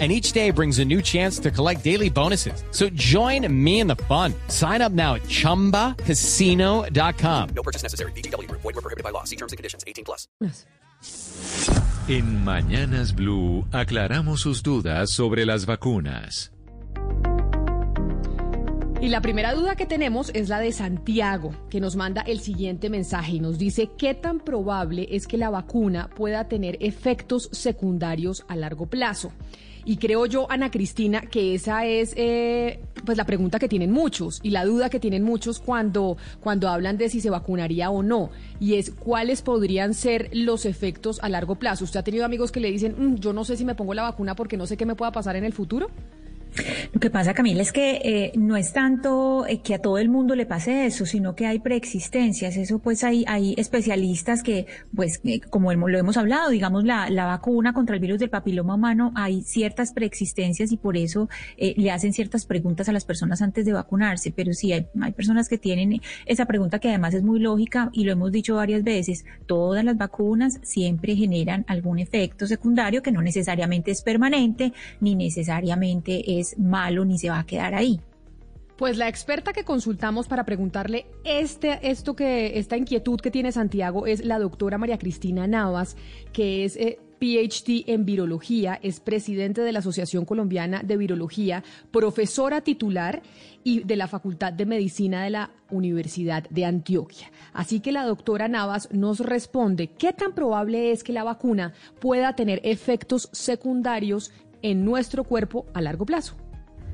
and each day brings a new chance to collect daily bonuses. So join me in the fun. Sign up now at ChumbaCasino.com. No purchase necessary. BGW. Void were prohibited by law. See terms and conditions. 18 plus. En Mañanas Blue aclaramos sus dudas sobre las vacunas. Y la primera duda que tenemos es la de Santiago, que nos manda el siguiente mensaje y nos dice qué tan probable es que la vacuna pueda tener efectos secundarios a largo plazo. Y creo yo, Ana Cristina, que esa es eh, pues la pregunta que tienen muchos y la duda que tienen muchos cuando, cuando hablan de si se vacunaría o no. Y es cuáles podrían ser los efectos a largo plazo. ¿Usted ha tenido amigos que le dicen, mm, yo no sé si me pongo la vacuna porque no sé qué me pueda pasar en el futuro? Lo que pasa, Camila, es que eh, no es tanto eh, que a todo el mundo le pase eso, sino que hay preexistencias. Eso, pues, hay, hay especialistas que, pues, eh, como lo hemos hablado, digamos, la, la vacuna contra el virus del papiloma humano, hay ciertas preexistencias y por eso le hacen ciertas preguntas a las personas antes de vacunarse. Pero sí, hay, hay personas que tienen esa pregunta que además es muy lógica y lo hemos dicho varias veces. Todas las vacunas siempre generan algún efecto secundario que no necesariamente es permanente ni necesariamente es malo ni se va a quedar ahí. Pues la experta que consultamos para preguntarle este, esto que, esta inquietud que tiene Santiago es la doctora María Cristina Navas, que es eh, PhD en virología, es presidente de la Asociación Colombiana de Virología, profesora titular y de la Facultad de Medicina de la Universidad de Antioquia. Así que la doctora Navas nos responde qué tan probable es que la vacuna pueda tener efectos secundarios en nuestro cuerpo a largo plazo.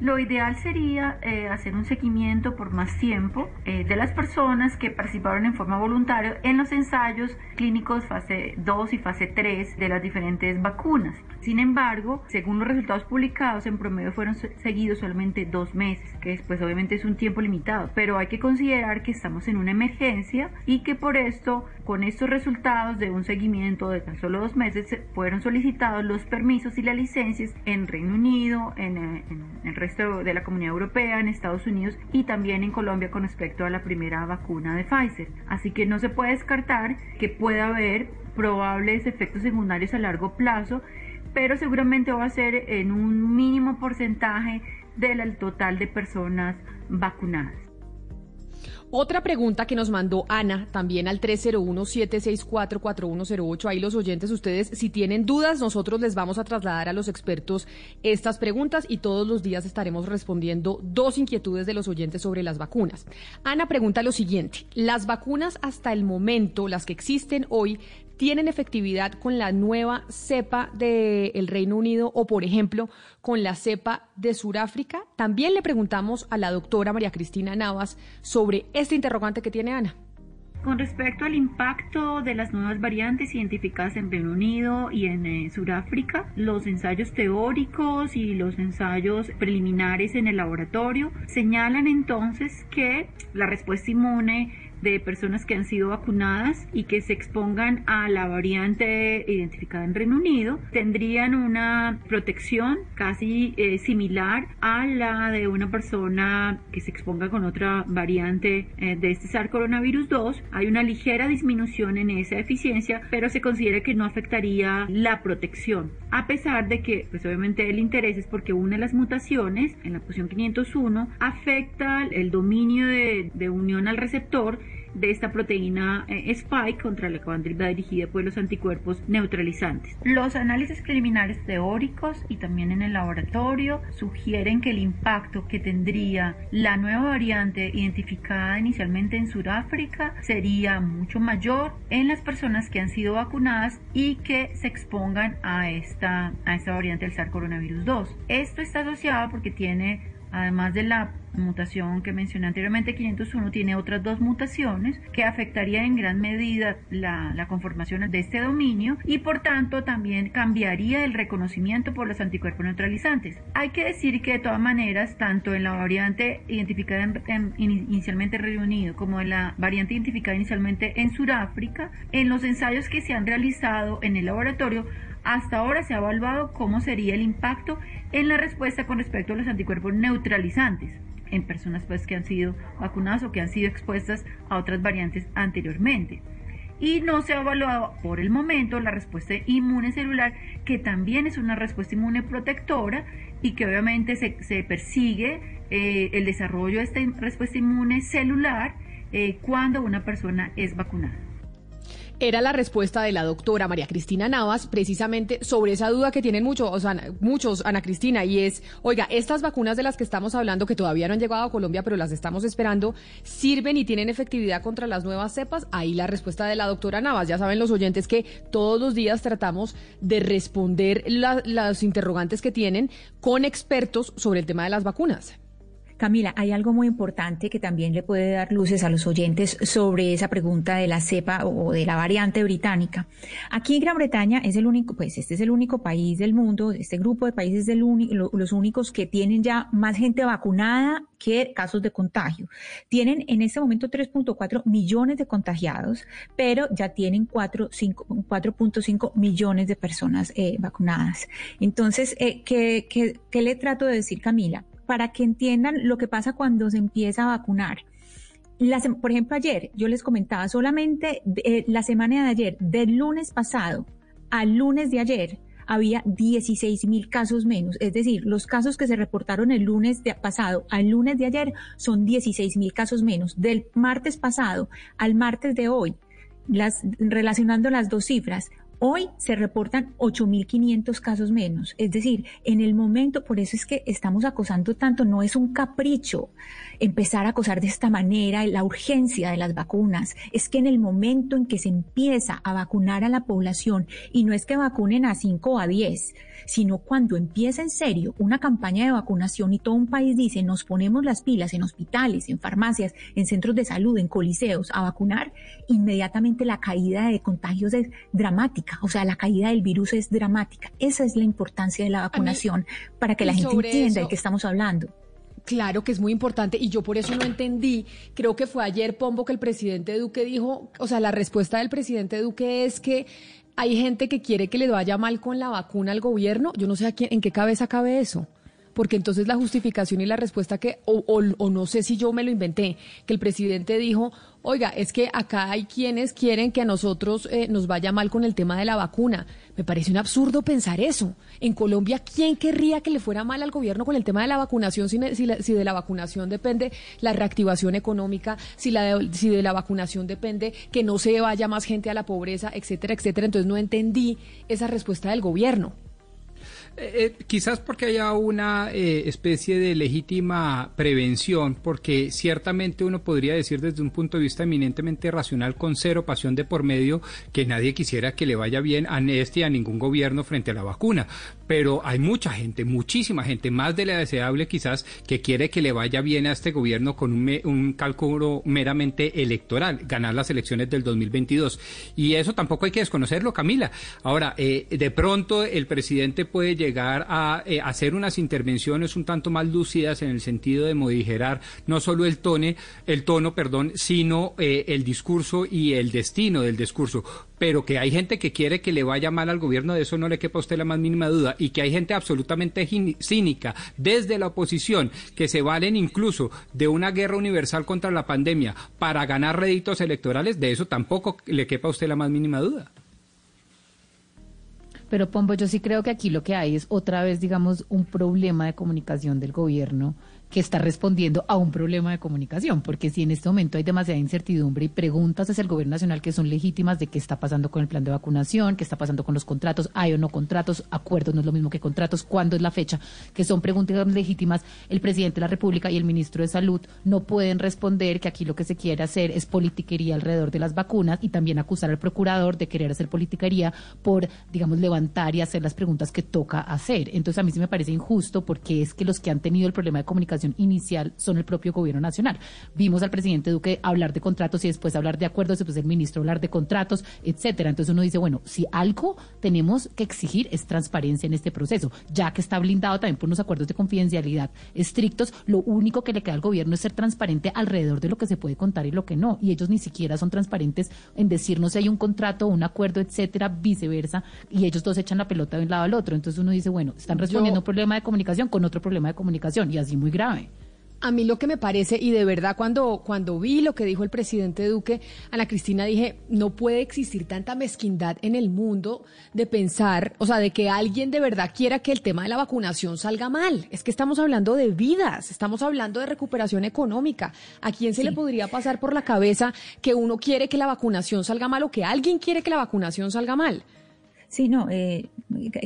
Lo ideal sería eh, hacer un seguimiento por más tiempo eh, de las personas que participaron en forma voluntaria en los ensayos clínicos fase 2 y fase 3 de las diferentes vacunas. Sin embargo, según los resultados publicados, en promedio fueron seguidos solamente dos meses, que después obviamente es un tiempo limitado, pero hay que considerar que estamos en una emergencia y que por esto, con estos resultados de un seguimiento de tan solo dos meses, fueron solicitados los permisos y las licencias en Reino Unido, en, eh, en el resto de la Comunidad Europea, en Estados Unidos y también en Colombia con respecto a la primera vacuna de Pfizer. Así que no se puede descartar que pueda haber probables efectos secundarios a largo plazo pero seguramente va a ser en un mínimo porcentaje del total de personas vacunadas. Otra pregunta que nos mandó Ana también al 301-764-4108. Ahí los oyentes, ustedes, si tienen dudas, nosotros les vamos a trasladar a los expertos estas preguntas y todos los días estaremos respondiendo dos inquietudes de los oyentes sobre las vacunas. Ana pregunta lo siguiente. Las vacunas hasta el momento, las que existen hoy, tienen efectividad con la nueva cepa del Reino Unido o, por ejemplo, con la cepa de Sudáfrica? También le preguntamos a la doctora María Cristina Navas sobre este interrogante que tiene Ana. Con respecto al impacto de las nuevas variantes identificadas en Reino Unido y en eh, Sudáfrica, los ensayos teóricos y los ensayos preliminares en el laboratorio señalan entonces que la respuesta inmune de personas que han sido vacunadas y que se expongan a la variante identificada en Reino Unido tendrían una protección casi eh, similar a la de una persona que se exponga con otra variante eh, de este SARS coronavirus 2. Hay una ligera disminución en esa eficiencia, pero se considera que no afectaría la protección, a pesar de que, pues obviamente el interés es porque una de las mutaciones en la posición 501 afecta el dominio de, de unión al receptor de esta proteína eh, spike contra la va dirigida por los anticuerpos neutralizantes. Los análisis preliminares teóricos y también en el laboratorio sugieren que el impacto que tendría la nueva variante identificada inicialmente en Sudáfrica sería mucho mayor en las personas que han sido vacunadas y que se expongan a esta, a esta variante del SARS coronavirus 2. Esto está asociado porque tiene además de la mutación que mencioné anteriormente, 501 tiene otras dos mutaciones que afectarían en gran medida la, la, conformación de este dominio y por tanto también cambiaría el reconocimiento por los anticuerpos neutralizantes. Hay que decir que de todas maneras, tanto en la variante identificada en, en, inicialmente en Reino Unido como en la variante identificada inicialmente en Sudáfrica, en los ensayos que se han realizado en el laboratorio, hasta ahora se ha evaluado cómo sería el impacto en la respuesta con respecto a los anticuerpos neutralizantes en personas pues, que han sido vacunadas o que han sido expuestas a otras variantes anteriormente. Y no se ha evaluado por el momento la respuesta inmune celular, que también es una respuesta inmune protectora y que obviamente se, persigue eh, el desarrollo de esta respuesta inmune celular eh, cuando una persona es vacunada era la respuesta de la doctora María Cristina Navas precisamente sobre esa duda que tienen muchos, o sea, muchos, Ana Cristina, y es, oiga, estas vacunas de las que estamos hablando, que todavía no han llegado a Colombia, pero las estamos esperando, ¿sirven y tienen efectividad contra las nuevas cepas? Ahí la respuesta de la doctora Navas. Ya saben los oyentes que todos los días tratamos de responder los interrogantes que tienen con expertos sobre el tema de las vacunas. Camila, hay algo muy importante que también le puede dar luces a los oyentes sobre esa pregunta de la cepa o de la variante británica. Aquí Gran Bretaña es el único, pues este es el único país del mundo, este grupo de países los únicos que tienen ya más gente vacunada que casos de contagio. Tienen en este momento 3.4 millones de contagiados, pero ya tienen 4.5 millones de personas eh, vacunadas. Entonces, eh, ¿qué, qué, qué le trato de decir, Camila? Para que entiendan lo que pasa cuando se empieza a vacunar. por ejemplo, ayer yo les comentaba solamente eh, la semana de ayer, del lunes pasado al lunes de ayer, había 16 mil casos menos. Es decir, los casos que se reportaron el lunes pasado al lunes de ayer son 16 mil casos menos. Del martes pasado al martes de hoy, relacionando las dos cifras, Hoy se reportan 8.500 casos menos. Es decir, en el momento, por eso es que estamos acosando tanto, no es un capricho empezar a acosar de esta manera, la urgencia de las vacunas. Es que en el momento en que se empieza a vacunar a la población, y no es que vacunen a 5 o a 10, sino cuando empieza en serio una campaña de vacunación y todo un país dice nos ponemos las pilas en hospitales, en farmacias, en centros de salud, en coliseos a vacunar, inmediatamente la caída de contagios es dramática, o sea, la caída del virus es dramática. Esa es la importancia de la vacunación para que la gente entienda de qué estamos hablando. Claro que es muy importante y yo por eso no entendí. Creo que fue ayer, Pombo, que el presidente Duque dijo, o sea, la respuesta del presidente Duque es que hay gente que quiere que le vaya mal con la vacuna al gobierno. Yo no sé en qué cabeza cabe eso. Porque entonces la justificación y la respuesta que, o, no sé si yo me lo inventé, que el presidente dijo, oiga, es que acá hay quienes quieren que a nosotros eh, nos vaya mal con el tema de la vacuna. Me parece un absurdo pensar eso. En Colombia, ¿quién querría que le fuera mal al gobierno con el tema de la vacunación si, de la vacunación depende la reactivación económica, si, la de, si de la vacunación depende que no se vaya más gente a la pobreza, etcétera, etcétera? Entonces no entendí esa respuesta del gobierno. Eh, eh, quizás porque haya una eh, especie de legítima prevención, porque ciertamente uno podría decir desde un punto de vista eminentemente racional, con cero pasión de por medio, que nadie quisiera que le vaya bien a este y a ningún gobierno frente a la vacuna. Pero hay mucha gente, muchísima gente, más de la deseable quizás, que quiere que le vaya bien a este gobierno con un, un cálculo meramente electoral, ganar las elecciones del 2022. Y eso tampoco hay que desconocerlo, Camila. Ahora, de pronto el presidente puede llegar a eh, hacer unas intervenciones un tanto más lúcidas en el sentido de modificar no solo el tono, el tono, perdón, sino eh, el discurso y el destino del discurso. Pero que hay gente que quiere que le vaya mal al gobierno, de eso no le quepa a usted la más mínima duda. Y que hay gente absolutamente cínica desde la oposición que se valen incluso de una guerra universal contra la pandemia para ganar réditos electorales, de eso tampoco le quepa a usted la más mínima duda. Pero Pombo, yo sí creo que aquí lo que hay es otra vez, digamos, un problema de comunicación del gobierno que está respondiendo a un problema de comunicación, porque si en este momento hay demasiada incertidumbre y preguntas hacia el gobierno nacional que son legítimas de qué está pasando con el plan de vacunación, qué está pasando con los contratos, hay o no contratos, acuerdos no es lo mismo que contratos, cuándo es la fecha, que son preguntas legítimas, el presidente de la República y el ministro de Salud no pueden responder que aquí lo que se quiere hacer es politiquería alrededor de las vacunas y también acusar al procurador de querer hacer politiquería por, digamos, levantar y hacer las preguntas que toca hacer. Entonces a mí sí me parece injusto porque es que los que han tenido el problema de comunicación inicial son el propio gobierno nacional. Vimos al presidente Duque hablar de contratos y después hablar de acuerdos, después el ministro hablar de contratos, etcétera. Entonces uno dice, bueno, si algo tenemos que exigir es transparencia en este proceso, ya que está blindado también por unos acuerdos de confidencialidad estrictos, lo único que le queda al gobierno es ser transparente alrededor de lo que se puede contar y lo que no. Y ellos ni siquiera son transparentes en decirnos si hay un contrato, un acuerdo, etcétera, viceversa, y ellos dos echan la pelota de un lado al otro. Entonces uno dice, bueno, están respondiendo un problema de comunicación con otro problema de comunicación, y así muy grave. A mí lo que me parece, y de verdad cuando, cuando vi lo que dijo el presidente Duque, Ana Cristina, dije, no puede existir tanta mezquindad en el mundo de pensar, o sea, de que alguien de verdad quiera que el tema de la vacunación salga mal. Es que estamos hablando de vidas, estamos hablando de recuperación económica. ¿A quién se le podría pasar por la cabeza que uno quiere que la vacunación salga mal o que alguien quiere que la vacunación salga mal? Sí, no, eh,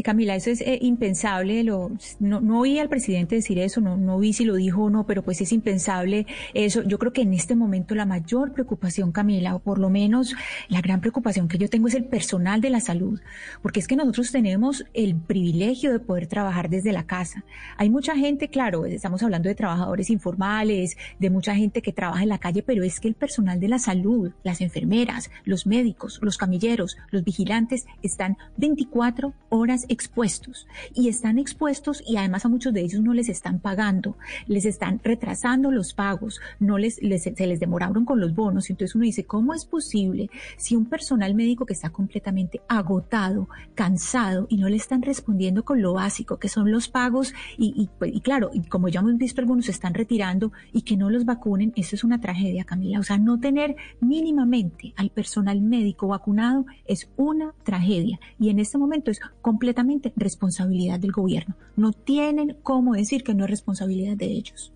Camila, eso es eh, impensable. Lo, no, no oí al presidente decir eso, no, no vi si lo dijo o no, pero pues es impensable eso. Yo creo que en este momento la mayor preocupación, Camila, o por lo menos la gran preocupación que yo tengo es el personal de la salud, porque es que nosotros tenemos el privilegio de poder trabajar desde la casa. Hay mucha gente, claro, estamos hablando de trabajadores informales, de mucha gente que trabaja en la calle, pero es que el personal de la salud, las enfermeras, los médicos, los camilleros, los vigilantes, están 24 horas expuestos. Y están expuestos y además a muchos de ellos no les están pagando, les están retrasando los pagos, no les, se les demoraron con los bonos. Entonces uno dice, ¿cómo es posible si un personal médico que está completamente agotado, cansado y no le están respondiendo con lo básico que son los pagos y, y claro, y como ya hemos visto algunos se están retirando y que no los vacunen, eso es una tragedia, Camila. O sea, no tener mínimamente al personal médico vacunado es una tragedia y en este momento es completamente responsabilidad del gobierno. No tienen cómo decir que no es responsabilidad de ellos.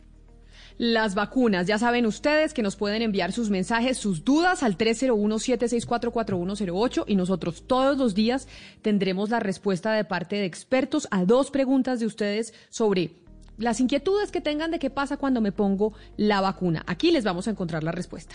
Las vacunas, ya saben ustedes que nos pueden enviar sus mensajes, sus dudas al 301-764-4108 y nosotros todos los días tendremos la respuesta de parte de expertos a dos preguntas de ustedes sobre las inquietudes que tengan de qué pasa cuando me pongo la vacuna. Aquí les vamos a encontrar la respuesta.